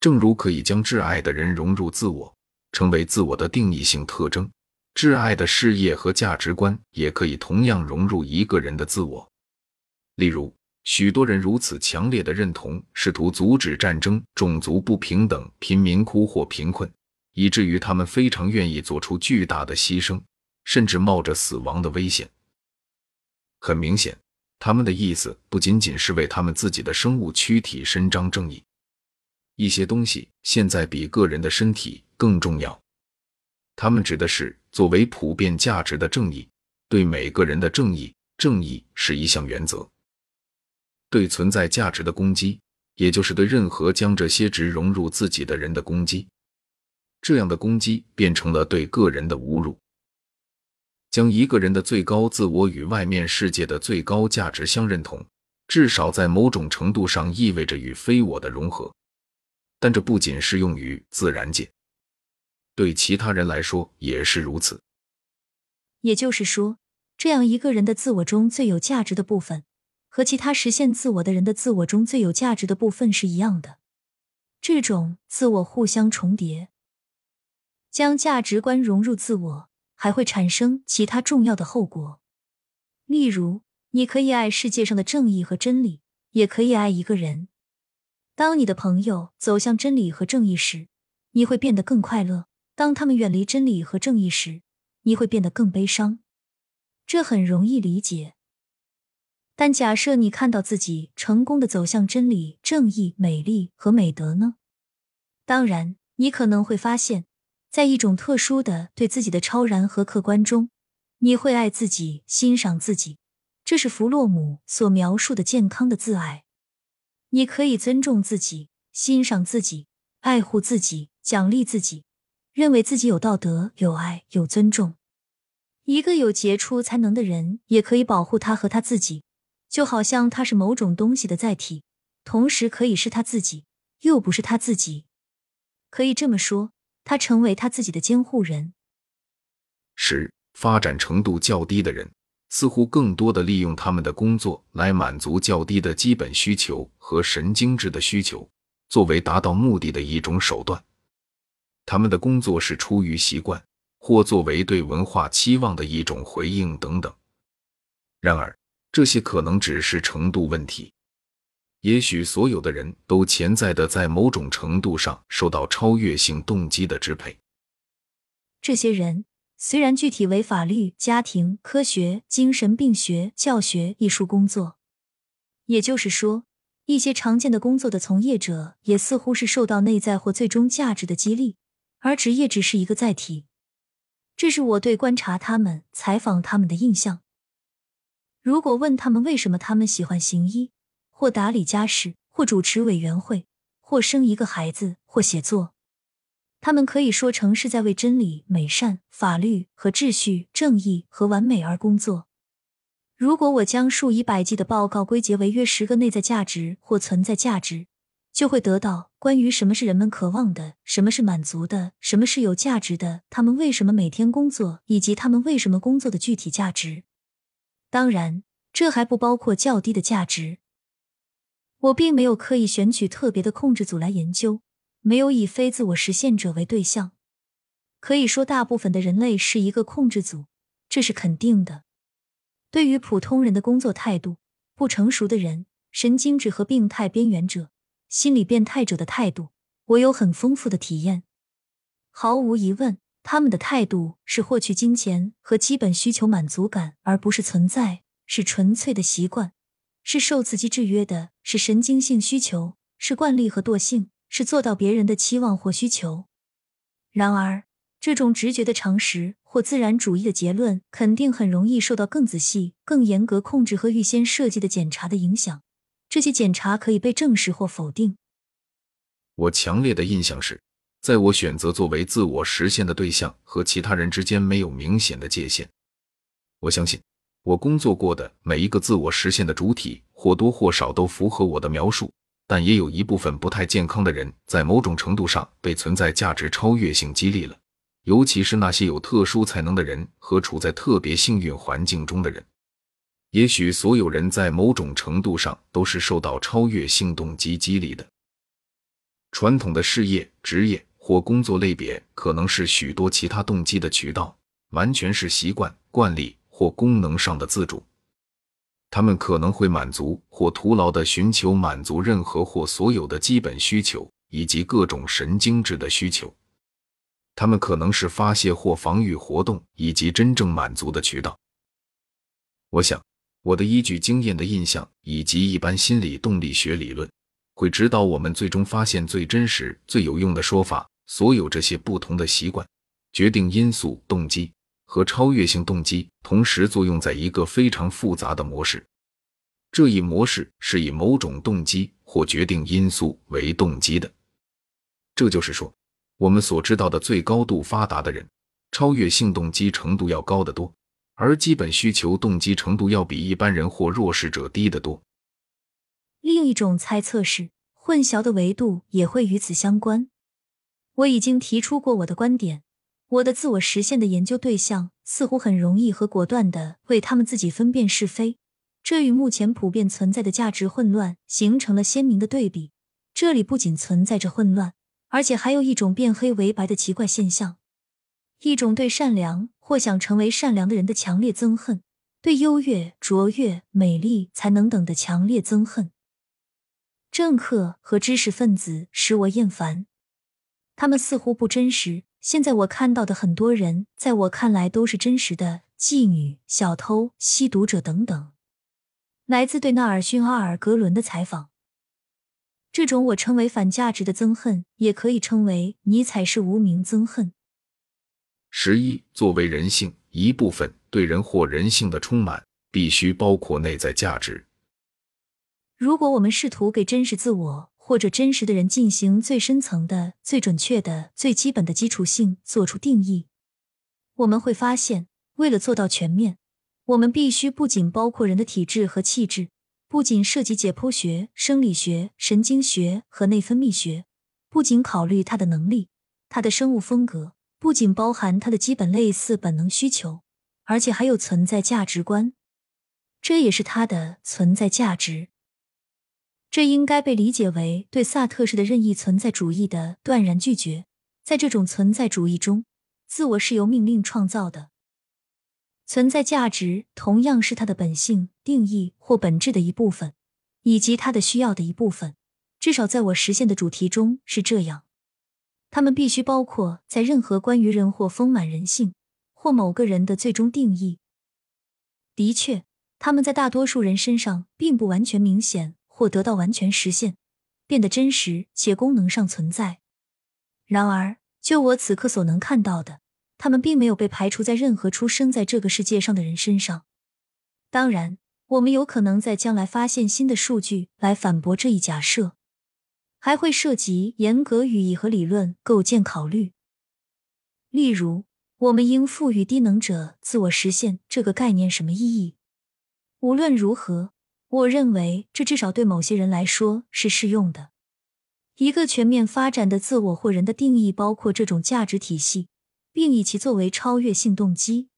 正如可以将挚爱的人融入自我，成为自我的定义性特征，挚爱的事业和价值观也可以同样融入一个人的自我。例如，许多人如此强烈的认同，试图阻止战争、种族不平等、贫民窟或贫困，以至于他们非常愿意做出巨大的牺牲，甚至冒着死亡的危险。很明显，他们的意思不仅仅是为他们自己的生物躯体伸张正义。一些东西现在比个人的身体更重要。他们指的是作为普遍价值的正义，对每个人的正义。正义是一项原则。对存在价值的攻击，也就是对任何将这些值融入自己的人的攻击。这样的攻击变成了对个人的侮辱。将一个人的最高自我与外面世界的最高价值相认同，至少在某种程度上意味着与非我的融合。但这不仅适用于自然界，对其他人来说也是如此。也就是说，这样一个人的自我中最有价值的部分，和其他实现自我的人的自我中最有价值的部分是一样的。这种自我互相重叠，将价值观融入自我，还会产生其他重要的后果。例如，你可以爱世界上的正义和真理，也可以爱一个人。当你的朋友走向真理和正义时，你会变得更快乐；当他们远离真理和正义时，你会变得更悲伤。这很容易理解。但假设你看到自己成功的走向真理、正义、美丽和美德呢？当然，你可能会发现，在一种特殊的对自己的超然和客观中，你会爱自己、欣赏自己。这是弗洛姆所描述的健康的自爱。你可以尊重自己，欣赏自己，爱护自己，奖励自己，认为自己有道德、有爱、有尊重。一个有杰出才能的人也可以保护他和他自己，就好像他是某种东西的载体，同时可以是他自己，又不是他自己。可以这么说，他成为他自己的监护人。十、发展程度较低的人。似乎更多的利用他们的工作来满足较低的基本需求和神经质的需求，作为达到目的的一种手段。他们的工作是出于习惯，或作为对文化期望的一种回应等等。然而，这些可能只是程度问题。也许所有的人都潜在的在某种程度上受到超越性动机的支配。这些人。虽然具体为法律、家庭、科学、精神病学、教学、艺术工作，也就是说，一些常见的工作的从业者也似乎是受到内在或最终价值的激励，而职业只是一个载体。这是我对观察他们、采访他们的印象。如果问他们为什么他们喜欢行医，或打理家事，或主持委员会，或生一个孩子，或写作。他们可以说成是在为真理、美善、法律和秩序、正义和完美而工作。如果我将数以百计的报告归结为约十个内在价值或存在价值，就会得到关于什么是人们渴望的、什么是满足的、什么是有价值的、他们为什么每天工作以及他们为什么工作的具体价值。当然，这还不包括较低的价值。我并没有刻意选取特别的控制组来研究。没有以非自我实现者为对象，可以说大部分的人类是一个控制组，这是肯定的。对于普通人的工作态度，不成熟的人、神经质和病态边缘者、心理变态者的态度，我有很丰富的体验。毫无疑问，他们的态度是获取金钱和基本需求满足感，而不是存在，是纯粹的习惯，是受刺激制约的，是神经性需求，是惯例和惰性。是做到别人的期望或需求。然而，这种直觉的常识或自然主义的结论，肯定很容易受到更仔细、更严格控制和预先设计的检查的影响。这些检查可以被证实或否定。我强烈的印象是，在我选择作为自我实现的对象和其他人之间没有明显的界限。我相信，我工作过的每一个自我实现的主体，或多或少都符合我的描述。但也有一部分不太健康的人，在某种程度上被存在价值超越性激励了，尤其是那些有特殊才能的人和处在特别幸运环境中的人。也许所有人在某种程度上都是受到超越性动机激励的。传统的事业、职业或工作类别可能是许多其他动机的渠道，完全是习惯、惯例或功能上的自主。他们可能会满足或徒劳地寻求满足任何或所有的基本需求，以及各种神经质的需求。他们可能是发泄或防御活动以及真正满足的渠道。我想，我的依据经验的印象以及一般心理动力学理论，会指导我们最终发现最真实、最有用的说法。所有这些不同的习惯、决定因素、动机。和超越性动机同时作用在一个非常复杂的模式，这一模式是以某种动机或决定因素为动机的。这就是说，我们所知道的最高度发达的人，超越性动机程度要高得多，而基本需求动机程度要比一般人或弱势者低得多。另一种猜测是，混淆的维度也会与此相关。我已经提出过我的观点。我的自我实现的研究对象似乎很容易和果断的为他们自己分辨是非，这与目前普遍存在的价值混乱形成了鲜明的对比。这里不仅存在着混乱，而且还有一种变黑为白的奇怪现象：一种对善良或想成为善良的人的强烈憎恨，对优越、卓越、美丽、才能等的强烈憎恨。政客和知识分子使我厌烦，他们似乎不真实。现在我看到的很多人，在我看来都是真实的妓女、小偷、吸毒者等等。来自对纳尔逊·阿尔格伦的采访。这种我称为反价值的憎恨，也可以称为尼采式无名憎恨。十一，作为人性一部分，对人或人性的充满必须包括内在价值。如果我们试图给真实自我。或者真实的人进行最深层的、最准确的、最基本的基础性做出定义，我们会发现，为了做到全面，我们必须不仅包括人的体质和气质，不仅涉及解剖学、生理学、神经学和内分泌学，不仅考虑他的能力、他的生物风格，不仅包含他的基本类似本能需求，而且还有存在价值观，这也是他的存在价值。这应该被理解为对萨特式的任意存在主义的断然拒绝。在这种存在主义中，自我是由命令创造的，存在价值同样是他的本性、定义或本质的一部分，以及他的需要的一部分。至少在我实现的主题中是这样。他们必须包括在任何关于人或丰满人性或某个人的最终定义。的确，他们在大多数人身上并不完全明显。或得到完全实现，变得真实且功能上存在。然而，就我此刻所能看到的，他们并没有被排除在任何出生在这个世界上的人身上。当然，我们有可能在将来发现新的数据来反驳这一假设，还会涉及严格语义和理论构建考虑。例如，我们应赋予低能者自我实现这个概念什么意义？无论如何。我认为这至少对某些人来说是适用的。一个全面发展的自我或人的定义包括这种价值体系，并以其作为超越性动机。